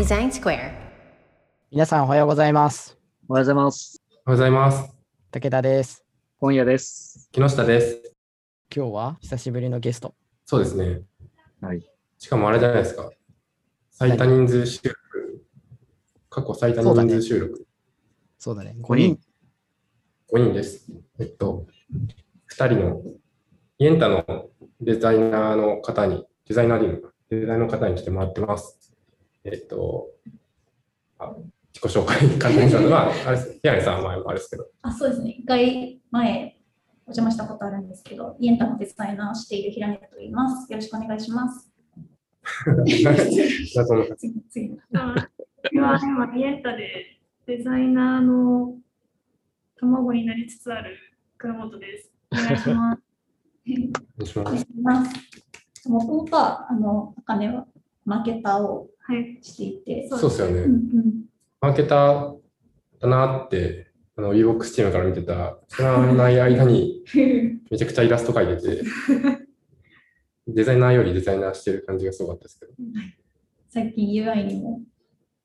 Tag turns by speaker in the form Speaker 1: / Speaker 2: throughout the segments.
Speaker 1: デザインスクエア。
Speaker 2: 皆さんおはようございます。
Speaker 3: おはようございます。
Speaker 4: おはようございます。
Speaker 2: 武田です。
Speaker 3: 今夜です。
Speaker 4: 木下です。
Speaker 2: 今日は久しぶりのゲスト。
Speaker 4: そうですね。
Speaker 3: はい。
Speaker 4: しかもあれじゃないですか。最多人数収録。過去最多人数収録。
Speaker 2: そうだね。
Speaker 3: 5人。
Speaker 4: 5人です。えっと、2人の、イエンタのデザイナーの方に、デザイナーでいいのかデザイナーの方に来てもらってます。えっと、あ自己紹介簡単にしたのは、あれです。平根さんは前もあれですけど。
Speaker 5: あそうですね、一回前お邪魔したことあるんですけど、イエンタのデザイナーをしている平根と言います。よろしくお願いします。
Speaker 4: 謎の
Speaker 5: 次次
Speaker 6: あ今、今、イエンタでデザイナーの卵になりつつある倉本です。
Speaker 5: お願いします。
Speaker 4: お願いし
Speaker 5: お願い
Speaker 4: ます。
Speaker 5: します。もともとは、あの、あかねはマーケターを
Speaker 6: はい。
Speaker 5: していて、
Speaker 4: そうですよね。
Speaker 5: うんうん
Speaker 4: マーケターだなって、あの、WeBox チームから見てたら、知らない間に めちゃくちゃイラスト描いてて、デザイナーよりデザイナーしてる感じがすごかったですけど。
Speaker 5: 最近 UI にも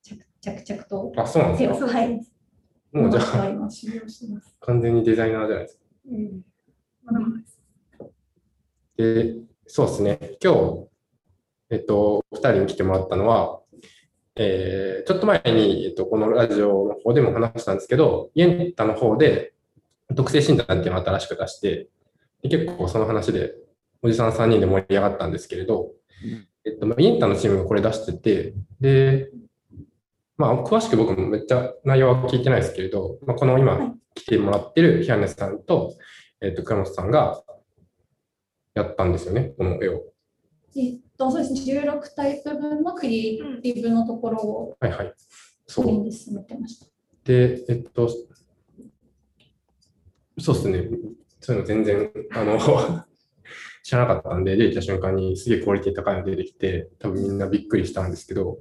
Speaker 5: 着着々と
Speaker 4: あ、そうなんですか？
Speaker 5: はい、
Speaker 4: もうじゃあ。完全にデザイナーじゃないですか。
Speaker 6: うん。まだまだです。
Speaker 4: で、そうですね。今日、えっと、二人に来てもらったのは、えーちょっと前に、えっと、このラジオの方でも話したんですけど、イエンタの方で、特性診断っていうのを新しく出して、で結構その話で、おじさん3人で盛り上がったんですけれど、えっと、まあイエンタのチームがこれ出してて、で、まあ、詳しく僕もめっちゃ内容は聞いてないですけれど、まあ、この
Speaker 5: はい
Speaker 4: 今来てもらってる平根さんと、えっと、倉本さんがやったんですよね、この絵を。
Speaker 5: えっと、そうですね、16タイプ分のクリエイティブのところを
Speaker 4: はいはい。そう。
Speaker 5: メインで進めてました。
Speaker 4: で、えっと、そうですね。そういうの全然、あの、知らなかったんで、出てきた瞬間にすげえクオリティ高いの出てきて、多分みんなびっくりしたんですけど、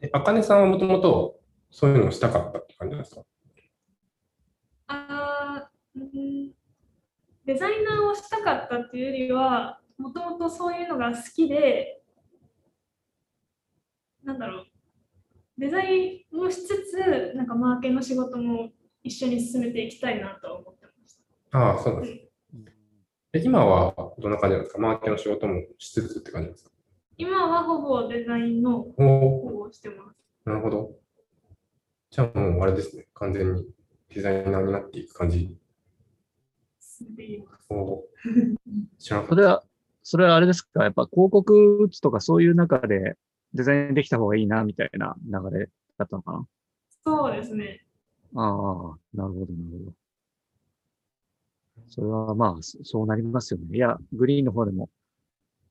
Speaker 4: えあかねさんはもともとそういうのをしたかったって感じなんですか？
Speaker 6: あーうんデザイナーをしたかったっていうよりは、もともとそういうのが好きで、なんだろう、デザインもしつつ、なんかマーケの仕事も一緒に進めていきたいなとは思ってました。
Speaker 4: ああ、そうなんです。え今はどんな感じなんですか？マーケの仕事もしつつって感じですか？
Speaker 6: 今はほぼデザインの方をしてます。
Speaker 4: なるほど。じゃあもうあれですね。完全にデザイナーになっていく感じ。
Speaker 3: そ れは、それはあれですか？やっぱ広告打つとかそういう中でデザインできた方がいいなみたいな流れだったのかな？
Speaker 6: そうですね。
Speaker 3: ああ、なるほど、なるほど。それはまあ、そそうなりますよね。いや、グリーンの方でも、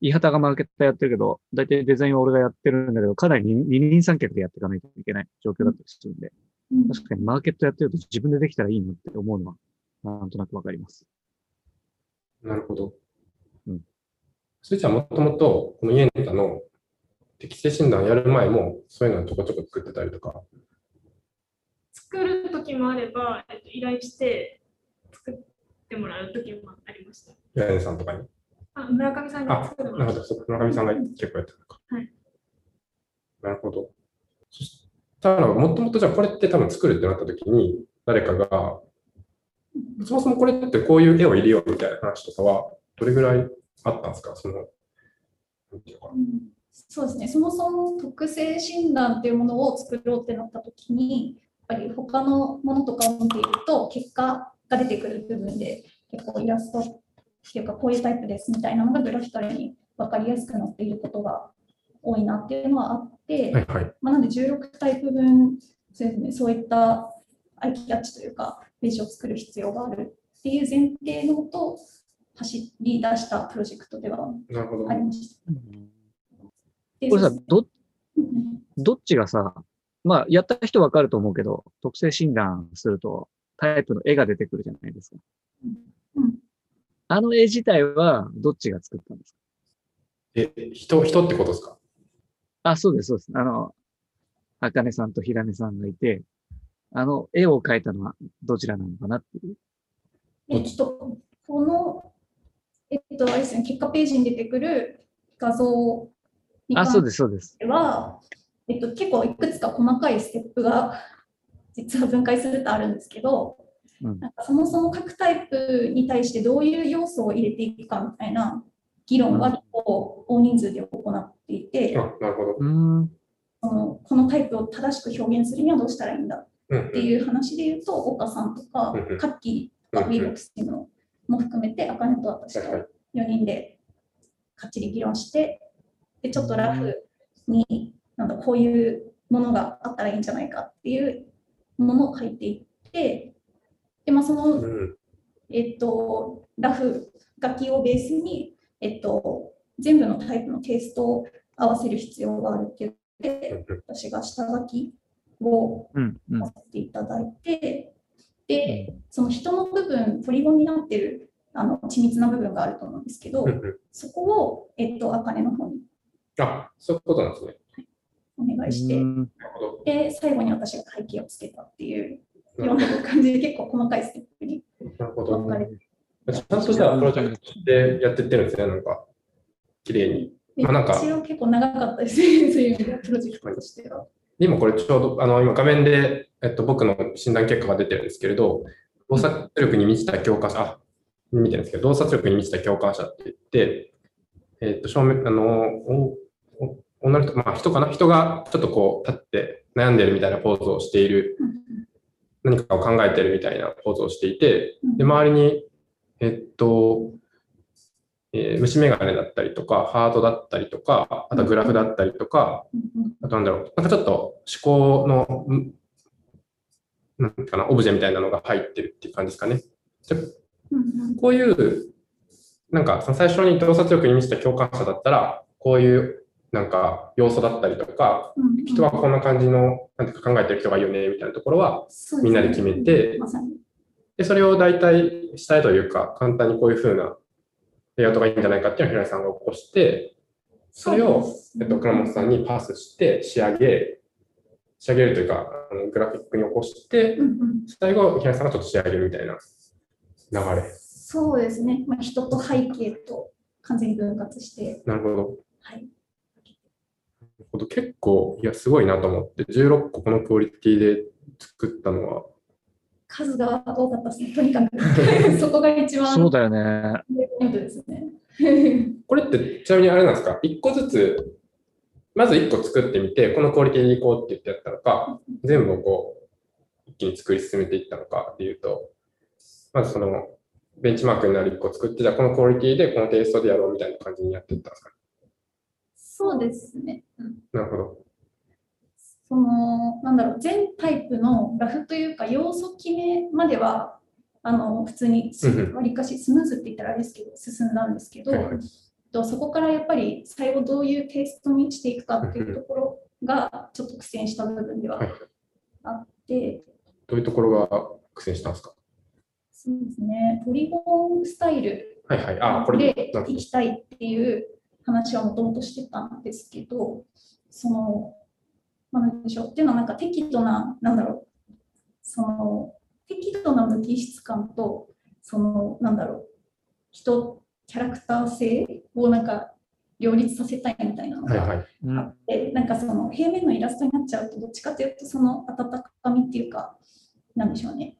Speaker 3: イハタがマーケッターやってるけど、大体デザインは俺がやってるんだけど、かなり二二人三脚でやっていかないといけない状況だったりするんで、
Speaker 5: うん
Speaker 3: 確かにマーケットやってると自分でできたらいいなって思うのは、なんとなくわかります。
Speaker 4: なるほど。
Speaker 3: うん
Speaker 4: それじゃあもともと、このイエンタの適正診断やる前も、そういうのをちょこちょこ作ってたりとか。
Speaker 6: 作る時もあれば、えっと、依頼して作ってもらう時もありました。
Speaker 4: 平根さんとかに？
Speaker 6: あ村上さんが
Speaker 4: あ
Speaker 6: 作る、の
Speaker 4: なるほど。そう村上さんが結構やってたのか。
Speaker 6: はい。
Speaker 4: なるほど。そしたら、もともとじゃあこれって多分作るってなった時に、誰かが、そもそもこれってこういう絵を入れようみたいな話とかは、どれぐらいあったんですか？その、なんていうのかな。
Speaker 5: うんそうですね、そもそも特性診断っていうものを作ろうってなったときに、やっぱり他のものとかを見ていると、結果が出てくる部分で、結構イラストっていうか、こういうタイプですみたいなのがグラフィカルに分かりやすくなっていることが多いなっていうのはあって、
Speaker 4: はいはい。
Speaker 5: まあ、なので16タイプ分そうです、ね、そういったアイキャッチというか、ページを作る必要があるっていう前提のもと、走り出したプロジェクトでは
Speaker 4: なるほど
Speaker 5: あ。りました。で
Speaker 3: これさ、ど、
Speaker 5: うん
Speaker 3: どっちがさ、まあ、やった人わかると思うけど、特性診断するとタイプの絵が出てくるじゃないですか。
Speaker 5: うん
Speaker 3: あの絵自体はどっちが作ったんですか？
Speaker 4: え、人、人ってことですか？
Speaker 3: あ、そうです、そうです。あの、あかねさんとひらねさんがいて、あの絵を描いたのはどちらなのかなっていう。
Speaker 5: えっと、この、えっと、あれですね、結果ページに出てくる画像に
Speaker 3: あ、
Speaker 5: 関
Speaker 3: そうです、そうです。
Speaker 5: しては、えっと、結構いくつか細かいステップが 実は分解するとあるんですけど、
Speaker 3: うん
Speaker 5: なんかそもそも各タイプに対してどういう要素を入れていくかみたいな議論は結構大人数で行っていて、
Speaker 4: あ、なるほど。
Speaker 3: うん。
Speaker 5: そのこのタイプを正しく表現するにはどうしたらいいんだ
Speaker 4: うん
Speaker 5: っていう話で言うと、岡さんとかカッキーとか、
Speaker 4: うんうん
Speaker 5: ビーボックスっていうのも含めて、アカネと私と
Speaker 4: はいはい。
Speaker 5: 4人でかっちり議論して、でちょっとラフに、なんだこういうものがあったらいいんじゃないかっていうものを書いていって、で、まあ、その、
Speaker 4: うん。
Speaker 5: えっと、ラフ書きをベースに、えっと、全部のタイプのテイストを合わせる必要があるって言って、
Speaker 4: うん
Speaker 5: 私が下書きをさせていただいて、で、その人の部分、ポリゴンになってるあの緻密な部分があると思うんですけど
Speaker 4: うん、う ん
Speaker 5: そこを、えっと、あかねの方に
Speaker 4: あ、そういうことなんですね。
Speaker 5: お願いして、
Speaker 3: うん
Speaker 4: なるほど。
Speaker 5: で、最後に私が会計をつけたっていうよう
Speaker 4: な
Speaker 5: 感じで結構細かいステップに
Speaker 4: ど。なるほど。
Speaker 5: 分かれて
Speaker 4: ちゃんとじゃあ、プロジェクトでやってってるんですね、なんか、綺麗に。まあなんか
Speaker 5: 一応結構長かったですね、そういうプロジェクトとしては。
Speaker 4: 今これちょうど、あの、今画面で、えっと、僕の診断結果が出てるんですけれど、洞察力に満ちた共感者、あ、見てるんですけど、洞察力に満ちた共感者って言って、えっと、正面、あの、おお女の人、まあ人かな？人がちょっとこう立って悩んでるみたいなポーズをしている、何かを考えてるみたいなポーズをしていて、で、周りに、えっと、えー虫眼鏡だったりとか、ハートだったりとか、あとグラフだったりとか、なんだろう、なんかちょっと思考の、んなんていうかな、オブジェみたいなのが入ってるっていう感じですかね。でこういう、なんか最初に洞察力に満ちた共感者だったら、こういうなんか要素だったりとか、
Speaker 5: うんうん
Speaker 4: 人はこんな感じの、なんていうか考えてる人がいいよね、みたいなところは、みんなで決めて。で、それを大体したいというか、簡単にこういう風なレイアウトがいいんじゃないかっていうのを平井さんが起こして、それを、えっと、倉本さんにパスして仕上げ、仕上げるというか、あのグラフィックに起こして
Speaker 5: う、んうん。
Speaker 4: 最後、平井さんがちょっと仕上げるみたいな流れ。
Speaker 5: そうですね、まあ、人と背景と完全に分割して、
Speaker 4: なるほど。
Speaker 5: はい、
Speaker 4: なるほど。結構、いや、すごいなと思って、16個このクオリティで作ったのは、
Speaker 5: 数が多かったですね、とにかく。そこが一番
Speaker 3: そうだよね。
Speaker 5: ポイントですね。
Speaker 4: これってちなみにあれなんですか ?1 個ずつ、まず1個作ってみて、このクオリティでいこうって言ってやったのか、全部をこう、一気に作り進めていったのかっていうと、まずその、ベンチマークになる1個作って、じゃあこのクオリティでこのテイストでやろうみたいな感じにやっていったんですか？
Speaker 5: そうですね。うん
Speaker 4: なるほど。
Speaker 5: その、なんだろう、全タイプのラフというか、要素決めまでは、あの、普通にわりかしスムーズって言ったらあれですけど、進んだんですけど、とそこからやっぱり最後どういうテイストにしていくかっていうところがちょっと苦戦した部分では
Speaker 4: はい
Speaker 5: あって、
Speaker 4: どういうところが苦戦したんですか？
Speaker 5: そうですね、ポリゴンスタイル
Speaker 4: はいはい。あ、これ、
Speaker 5: で
Speaker 4: なるほど。
Speaker 5: 行きたいっていう話はもともとしてたんですけど、その、まあ、なんでしょう。っていうのはなんか適度な、なんだろう、その適度な無機質感と、その、なんだろう、人、キャラクター性をなんか両立させたいみたいなのが
Speaker 4: はいはい。
Speaker 3: うん。
Speaker 5: あって、なんかその平面のイラストになっちゃうと、どっちかというと、その温かみっていうか、なんでしょうね。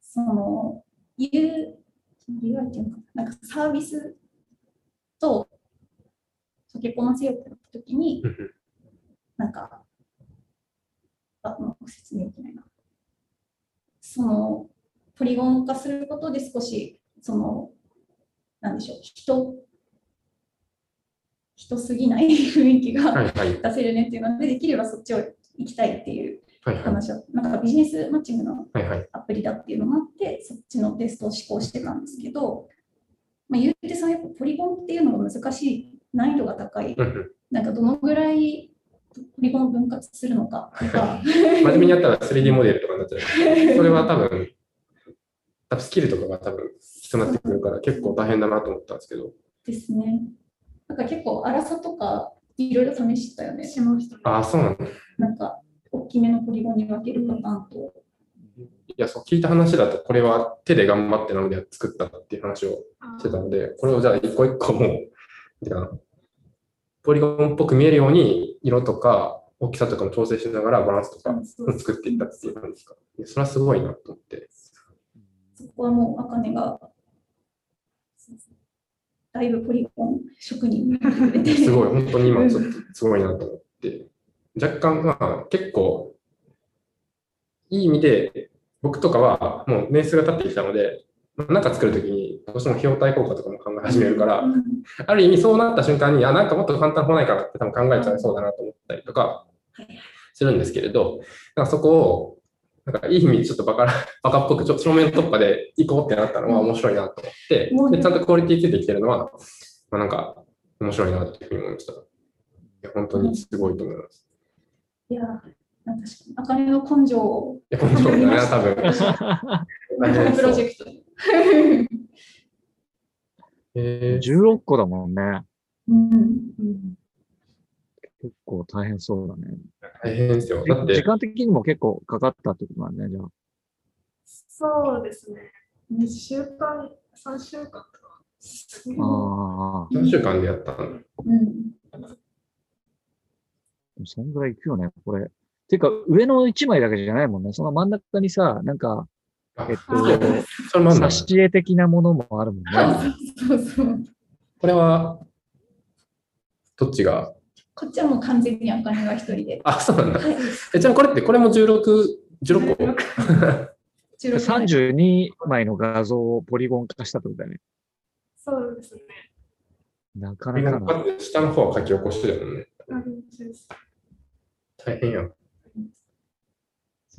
Speaker 5: その、いうていうな、なんかサービスと溶け込ませようってなったときになんか、あ、もう説明できないな。その、ポリゴン化することで少し、その、なんでしょう、人、人すぎない雰囲気が
Speaker 4: はいはい。
Speaker 5: 出せるねっていうので、できればそっちを行きたいっていう
Speaker 4: はいはい。
Speaker 5: 話を、なんかビジネスマッチングの
Speaker 4: はいはい。
Speaker 5: アプリだっていうのもあって、そっちのテストを試行してたんですけど、まあ、言うてそのやっぱポリゴンっていうのが難しい、難易度が高い、なんかどのぐらいポリゴンを分割するのかとか、
Speaker 4: 真面目にやったら 3D モデルとかになっちゃう。それは多分、多分スキルとかが多分必要になってくるから結構大変だなと思ったんですけど。
Speaker 5: ですね。なんか結構粗さとかいろいろ試したよね。
Speaker 6: しましたね。
Speaker 4: ああ、そうなんだ。い
Speaker 5: なんか大きめのポリゴンに分けるパターンと、
Speaker 4: や、そう、聞いた話だと、これは手で頑張ってなので作ったっていう話をしてたので、これをじゃあ一個一個もう、じゃあ、ポリゴンっぽく見えるように、色とか大きさとかも調整しながらバランスとか作っていったっていう感じですか？それはすごいなと思って。
Speaker 5: そこはもう、あかねが、だいぶポリゴン職人になってくれて。
Speaker 4: すごい、本当に今ちょっとすごいなと思って。若干、まあ結構、いい意味で、僕とかはもう年数が経ってきたので、なんか作るときにどうしても費用対効果とかも考え始めるから、
Speaker 5: うん
Speaker 4: ある意味そうなった瞬間に、あ、なんかもっと簡単な方ないかなって多分考えちゃいそうだなと思ったりとか
Speaker 5: はい
Speaker 4: するんですけれど、なんかそこを、なんかいい意味でちょっとバカバカっぽく、ちょっと正面突破で行こうってなったのは面白いなと思って、
Speaker 5: うん
Speaker 4: でちゃんとクオリティついてきてるのは、まあ、なんか面白いなっていうふうに思いました。いや本当にすごいと思います。
Speaker 5: いや、確かに、あかねの根性を、
Speaker 4: いや、本当だね、多分。
Speaker 5: プロジェクトに。
Speaker 4: えー、
Speaker 3: 16個だもんね。
Speaker 5: うんうん
Speaker 3: 結構大変そうだね。
Speaker 4: 大変ですよ。だって
Speaker 3: 時、間的にも結構かかったってことなんだね、じゃあ。
Speaker 6: そうですね。2週間、3週間とか。
Speaker 3: ああ、
Speaker 4: 何週間でやったの？
Speaker 5: うん
Speaker 3: そんぐらいいくよね、これ。てか、上の1枚だけじゃないもんね。その真ん中にさ、なんか、
Speaker 4: あ
Speaker 3: えっ
Speaker 4: そうそれもあんだ
Speaker 3: 挿絵的なものもあるもんね。
Speaker 5: そうそう。
Speaker 4: これは、どっちが？
Speaker 5: こっちはもう完全にあかねが一人で。
Speaker 4: あ、そうなんだ。
Speaker 5: はい。
Speaker 4: え、ちなみにこれって、これも16、16個
Speaker 5: ？16枚
Speaker 3: 32枚の画像をポリゴン化したってことだよね。
Speaker 6: そうですね。
Speaker 3: なかなかな。
Speaker 4: 下の方は書き起こしてるもんね。大変やん。
Speaker 3: へ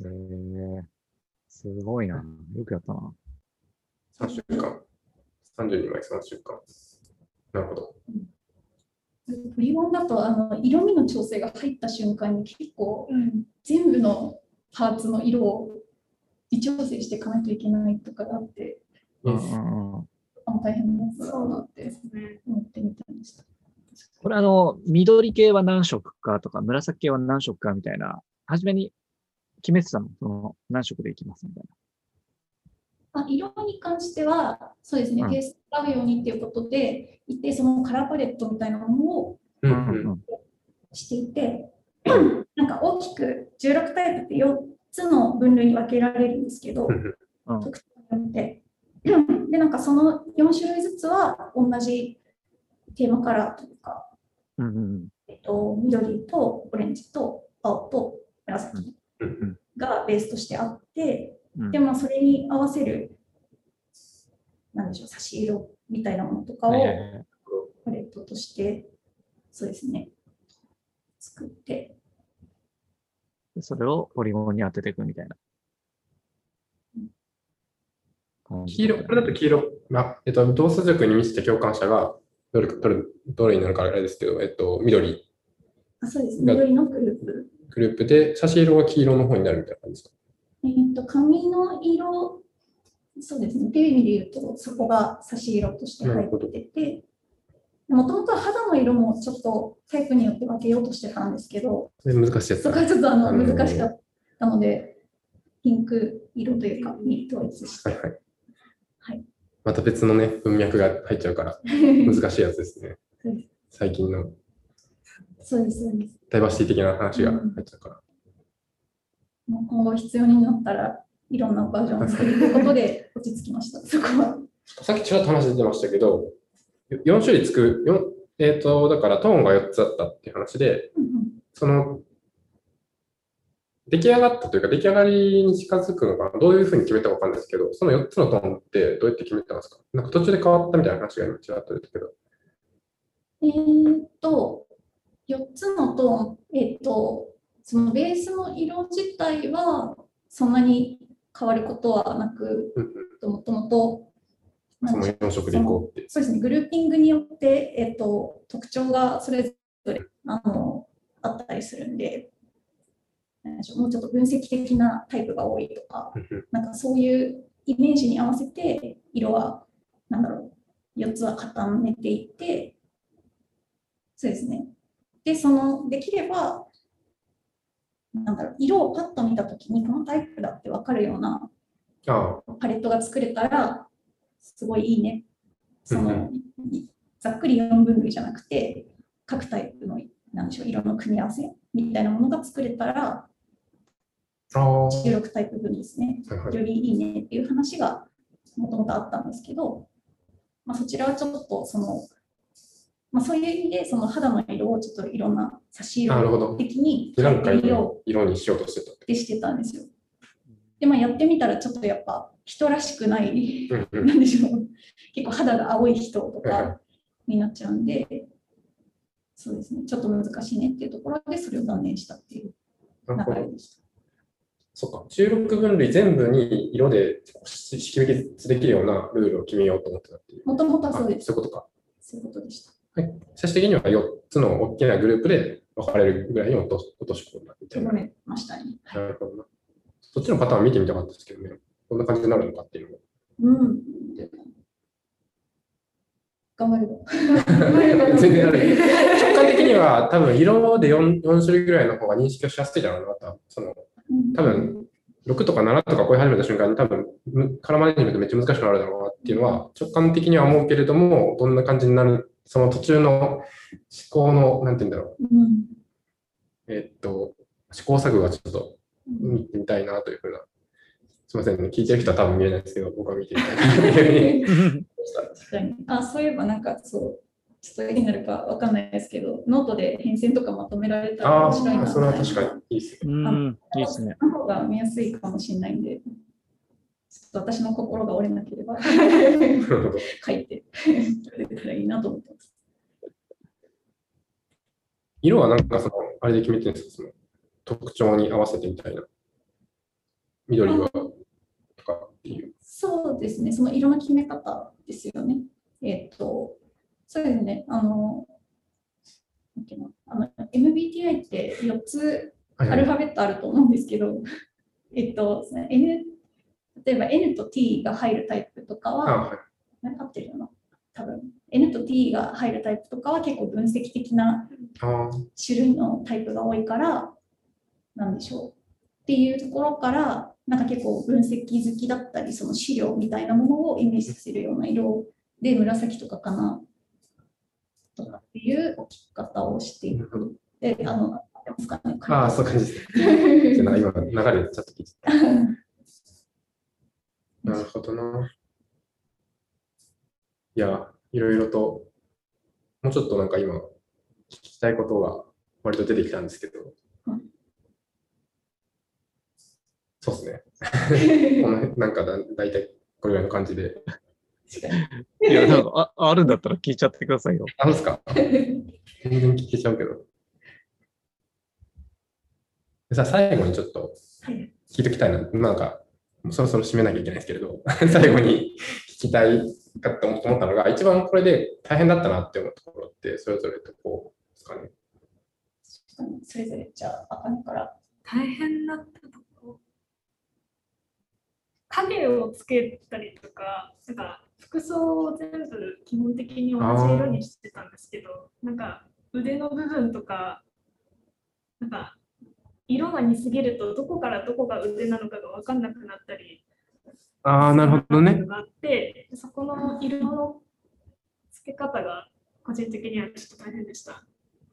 Speaker 3: えすごいな。よくやったな。
Speaker 4: 3週間。32枚3週間。なるほど。
Speaker 5: ポリゴンだとあの色味の調整が入った瞬間に結構
Speaker 6: うん。
Speaker 5: 全部のパーツの色を微調整していかないといけないとかがあって、
Speaker 3: うんうんうん
Speaker 5: あの大変だったなって
Speaker 6: ですね。
Speaker 5: 思ってみたんした。
Speaker 3: これあの、緑系は何色かとか、紫系は何色かみたいな、初めに決めてたの？その、何色でいきますみたい
Speaker 5: あ色に関しては、そうですね、
Speaker 3: うん
Speaker 5: テイスト合うようにっていうことで、一定そのカラーパレットみたいなものを
Speaker 4: うん
Speaker 3: な。
Speaker 4: うん。
Speaker 3: うん
Speaker 5: していて、なんか大きく16タイプって4つの分類に分けられるんですけど、
Speaker 3: うん
Speaker 5: 特徴によって。で、なんかその4種類ずつは同じテーマカラーというか、
Speaker 3: うんうん
Speaker 5: えっと、緑とオレンジと青と紫
Speaker 4: うん
Speaker 5: がベースとしてあって、
Speaker 3: うん。
Speaker 5: でもそれに合わせる、なんでしょう、差し色みたいなものとかをパレットとして、そうですね、作って、
Speaker 3: でそれをポリゴンに当てていくみたいな。
Speaker 4: 黄色、これだと黄色、まあ、えっと、同数軸に満ちて共感者が、どれか、どれ、どれになるかあれですけど、えっと、緑。
Speaker 5: あそうです、緑のグループ。
Speaker 4: グループで、差し色は黄色の方になるみたいな感じですか？
Speaker 5: えっと、紙の色、そうですね、っていう意味で言うと、そこが差し色として入ってて、もともとは肌の色もちょっとタイプによって分けようとしてたんですけど、
Speaker 4: 難しいやつだ。
Speaker 5: そこはちょっとあの
Speaker 4: あのー
Speaker 5: 難しかったので、ピンク色というか、に統一して。
Speaker 4: はいはい。
Speaker 5: はい。
Speaker 4: また別のね、文脈が入っちゃうから、難しいやつですね。
Speaker 5: そうで。
Speaker 4: 最近の
Speaker 5: そうです、そうです。
Speaker 4: ダイバーシティ的な話が入っちゃうから。
Speaker 5: もう今後必要になったらいろんなバージョンを作ることで落ち着きました、そこは。
Speaker 4: さっきちらっと話出てましたけど、4種類つく、よえっ、と、だからトーンが4つあったっていう話で、
Speaker 5: うんうん
Speaker 4: その、出来上がったというか、出来上がりに近づくのかな、どういうふうに決めたかわかんないですけど、その4つのトーンってどうやって決めたんですか？なんか途中で変わったみたいな話が今ちらっと出たけど。
Speaker 5: えーっと、4つのトーン、えーっと、そのベースの色自体はそんなに変わることはなく、もともと、
Speaker 4: その4色でいこうって。
Speaker 5: そうですね、グルーピングによって、えーっと、特徴がそれぞれあのあったりするんで、なんでしょうもうちょっと分析的なタイプが多いとか、なんかそういうイメージに合わせて、色は、なんだろう、4つは固めていって、そうですね。で、その、できれば、なんだろう、色をパッと見たときに、このタイプだって分かるようなパレットが作れたら、すごいいいね。そ
Speaker 4: うん
Speaker 5: の、ざっくり4分類じゃなくて、各タイプの、なんでしょう、色の組み合わせみたいなものが作れたら、
Speaker 4: ああ、は
Speaker 5: 16タイプ分ですね。よりいいねっていう話がもともとあったんですけど、まあ、そちらはちょっとその、まあ、そういう意味でその肌の色をちょっといろんな差し色的に
Speaker 4: 2段階
Speaker 5: 色
Speaker 4: の色にしようとしてたって。
Speaker 5: ってしてたんですよ。で、まあ、やってみたらちょっとやっぱ人らしくない、なんでしょう、結構肌が青い人とかになっちゃうんで、そうですね、ちょっと難しいねっていうところでそれを断念したっていう。流れでした。
Speaker 4: そっか。16分類全部に色で識別できるようなルールを決めようと思ってたっていう。
Speaker 5: もともとは
Speaker 4: あ
Speaker 5: そうです。
Speaker 4: そういうことか。
Speaker 5: そういうことでした。
Speaker 4: 最終的には4つの大きなグループで分かれるぐらいに落と落とし込んだみたいな。
Speaker 5: 広めましたね。はい
Speaker 4: なるほどな。そっちのパターン見てみたかったですけどね。こんな感じになるのかっていうのも。
Speaker 5: うん。頑張れば。
Speaker 4: 全然ある。直感的には多分色で 4, 4種類ぐらいの方が認識をしやすいだろうなと。その多分6とか7とか超え始めた瞬間に多分むカラーマネジメントめっちゃ難しくなるだろうなっていうのは直感的には思うけれども、どんな感じになる、その途中の思考の、なんて言うんだろう。
Speaker 5: うん。
Speaker 4: えっと、試行錯誤がちょっと
Speaker 5: うん
Speaker 4: 見てみたいなというふうな。すみませんね。聞いてる人は多分見えないですけど、僕は見てみたいなというふうに
Speaker 5: 確かに。あ、そういえばなんかそう、ちょっと絵になるかわかんないですけど、ノートで変遷とかまとめられたら
Speaker 4: あ
Speaker 5: 面白いな
Speaker 4: あ、それは確かにいいですね。
Speaker 3: うん、いいですね。
Speaker 5: の方が見やすいかもしれないんで、私の心が折れなければ書いてくれたらいいなと思ってます。
Speaker 4: 色はなんかその、あれで決めてるんですか？その特徴に合わせてみたいな。緑は、とかっていう。
Speaker 5: そうですね、その色の決め方ですよね。えっ、と、そうですね、あの、のあの MBTI って4つ
Speaker 4: はいはい。
Speaker 5: アルファベットあると思うんですけど、えっと、N、例えば N と T が入るタイプとか
Speaker 4: あ
Speaker 5: は、
Speaker 4: はい
Speaker 5: 何合ってるよな多分 N と T が入るタイプとかは結構分析的な種類のタイプが多いから、なんでしょう。っていうところから、なんか結構分析好きだったり、その資料みたいなものをイメージさせるような色で紫とかかなとかっていう置き方をしてい
Speaker 4: なるほど。
Speaker 5: て、あの。
Speaker 4: ああ、そういう感じですね。なんか今、流れでちょっと聞いてた。なるほどな。いや、いろいろと、もうちょっとなんか今、聞きたいことが割と出てきたんですけど
Speaker 5: はい、
Speaker 4: そうですね。この辺なんかだだいたいこれぐらいの感じで。
Speaker 3: いや、なんかああるんだったら聞いちゃってくださいよ。
Speaker 4: なんですか全然聞けちゃうけど。で さ、最後にちょっと
Speaker 5: はい
Speaker 4: 聞いときたいな。なんか、もうそろそろ締めなきゃいけないですけれど、最後に聞きたいかと思ったのが、一番これで大変だったなって思うところって、それぞれとこうですかね？
Speaker 5: それぞれ、じゃあ、あかねから。
Speaker 6: 大変だったところ。影をつけたりとか、なんか服装を全部基本的に同じ色にしてたんですけど、なんか腕の部分とか、なんか色が似すぎるとどこからどこが腕なのかが分かんなくなったり
Speaker 4: ああ、なるほどね。
Speaker 6: があって、そこの色の付け方が個人的にはちょっと大変でした。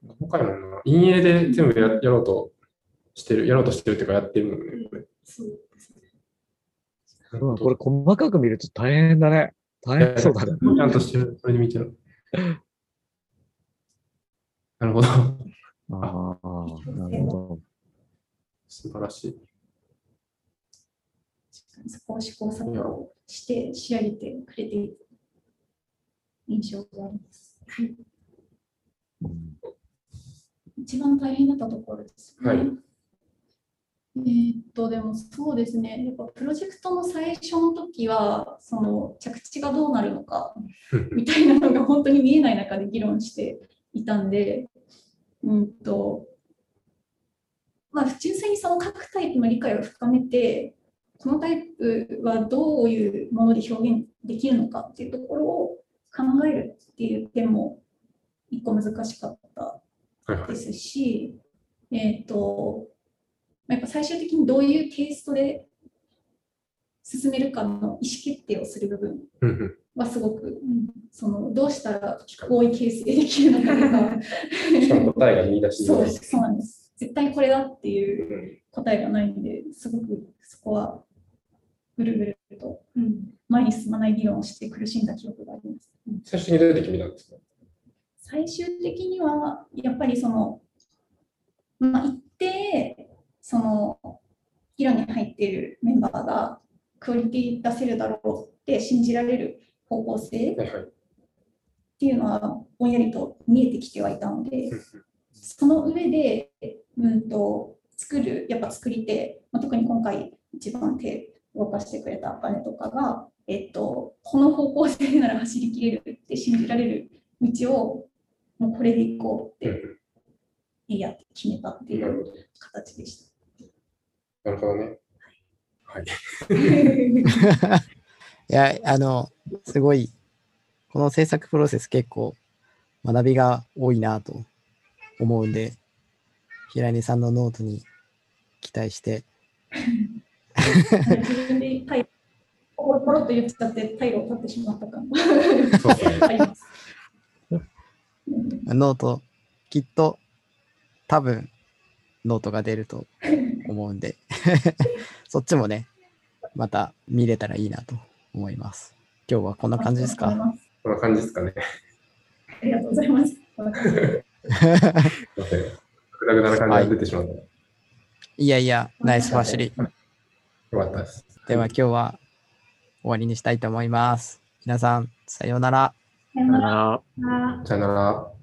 Speaker 4: 細かいも。陰影で全部ややろうとしてる、やろうとしてるっていうか、やってるもんね。これ
Speaker 6: そうですね。
Speaker 3: うんこれ細かく見ると大変だね。大変そうだね。
Speaker 4: ちゃんとしてる。それで見てる。なるほど。
Speaker 3: ああ、なるほど。
Speaker 4: 素晴らしい。
Speaker 5: そこを試行錯誤して仕上げてくれている印象があります。
Speaker 3: うん
Speaker 5: 一番大変だったところですね。
Speaker 4: はい
Speaker 5: えーっと、でもそうですね、やっぱプロジェクトの最初の時は、その着地がどうなるのか みたいなのが本当に見えない中で議論していたんで、うんと、まあ、純粋にその各タイプの理解を深めて、このタイプはどういうもので表現できるのかっていうところを考えるっていう点も一個難しかった
Speaker 4: はいはい
Speaker 5: で。すし、えっ、と、やっぱ最終的にどういうテイストで進めるかの意思決定をする部分はすごく、うんそのどうしたら合意形成できるのかとか、
Speaker 4: しかも答えが見出し
Speaker 5: そう
Speaker 4: に
Speaker 5: そうなんです。絶対これだっていう答えがないんで、すごくそこはぐるぐると
Speaker 6: うん。
Speaker 5: 前に進まない議論をして苦しんだ記憶があります。
Speaker 4: 最終的にどうやって決めたんですか？
Speaker 5: 最終的には、やっぱりその、まあ、一定、その、議論に入っているメンバーがクオリティ出せるだろうって信じられる方向性っ。ていうのはぼんやりと見えてきてはいたので、その上で、うんと、作る、やっぱ作り手、まあ、特に今回一番手を動かしてくれたバネとかが、えっと、この方向性なら走りきれるって信じられる道を、もうこれで行こうって、いいやって決めたっていう。形でし
Speaker 4: なるほどね。はい。
Speaker 5: た。
Speaker 2: いや、あの、すごい、この制作プロセス結構学びが多いなと思うんで、平根さんのノートに期待して、
Speaker 5: 自分でタイポロポロっと言っちゃって、退路を断ってしまった感が
Speaker 4: そうですね。
Speaker 5: あります。
Speaker 2: note、きっと多分ノートが出ると思うんで、そっちもね、また見れたらいいなと思います。今日はこんな感じですか？
Speaker 4: こんな感じですかね。
Speaker 5: ありがとうございます。こんな感じです
Speaker 4: すいません。ぐだぐだな感じが出てしまった。
Speaker 2: いやいや、ナイスファシリ。
Speaker 4: よかったです。
Speaker 2: では今日は終わりにしたいと思います。皆さん、さようなら。
Speaker 5: さようなら
Speaker 4: さよなら。